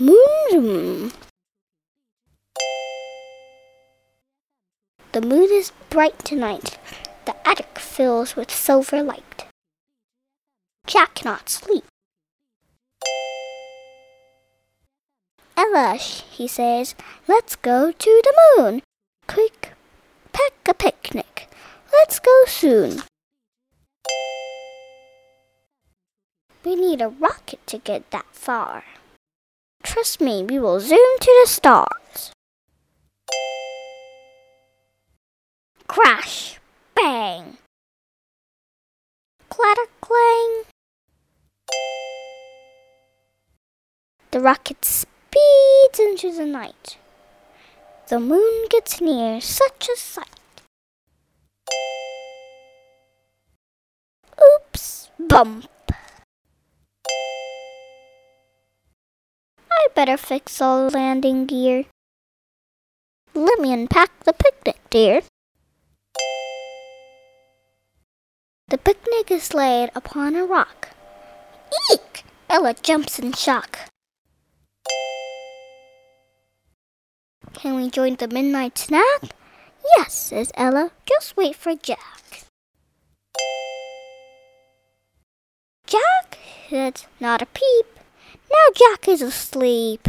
Moon. The moon is bright tonight. The attic fills with silver light. Jack cannot sleep. Ella, he says, let's go to the moon. Quick, pack a picnic. Let's go soon. We need a rocket to get that far. Trust me, we will zoom to the stars. Crash! Bang! Clatter clang! The rocket speeds into the night. The moon gets near, such a sight. Oops! Bump! Better fix all landing gear. Let me unpack the picnic, dear. The picnic is laid upon a rock. Eek! Ella jumps in shock. Can we join the midnight snack? Yes, says Ella. Just wait for Jack. Jack said, not a peep. Now Jack is asleep.